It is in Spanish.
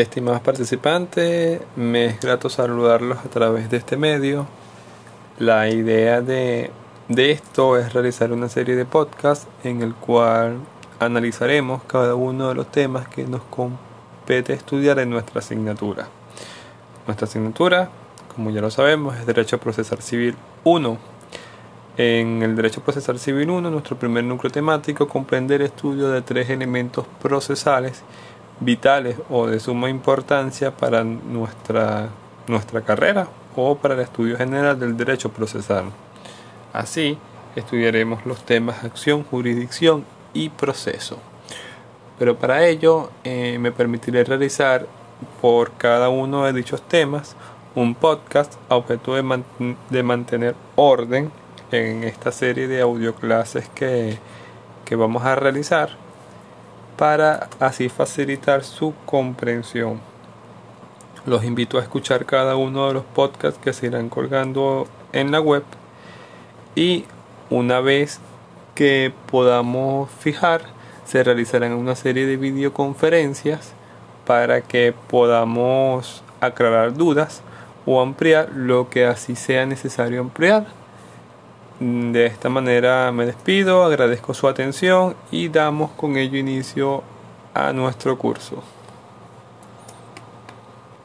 Estimados participantes, me es grato saludarlos a través de este medio. La idea de, de esto es realizar una serie de podcasts en el cual analizaremos cada uno de los temas que nos compete estudiar en nuestra asignatura. Nuestra asignatura, como ya lo sabemos, es Derecho Procesal Civil 1. En el Derecho Procesal Civil 1, nuestro primer núcleo temático comprende el estudio de tres elementos procesales vitales o de suma importancia para nuestra, nuestra carrera o para el estudio general del derecho procesal. Así, estudiaremos los temas acción, jurisdicción y proceso. Pero para ello eh, me permitiré realizar por cada uno de dichos temas un podcast a objeto de, de mantener orden en esta serie de audioclases que, que vamos a realizar para así facilitar su comprensión. Los invito a escuchar cada uno de los podcasts que se irán colgando en la web y una vez que podamos fijar se realizarán una serie de videoconferencias para que podamos aclarar dudas o ampliar lo que así sea necesario ampliar. De esta manera me despido, agradezco su atención y damos con ello inicio a nuestro curso.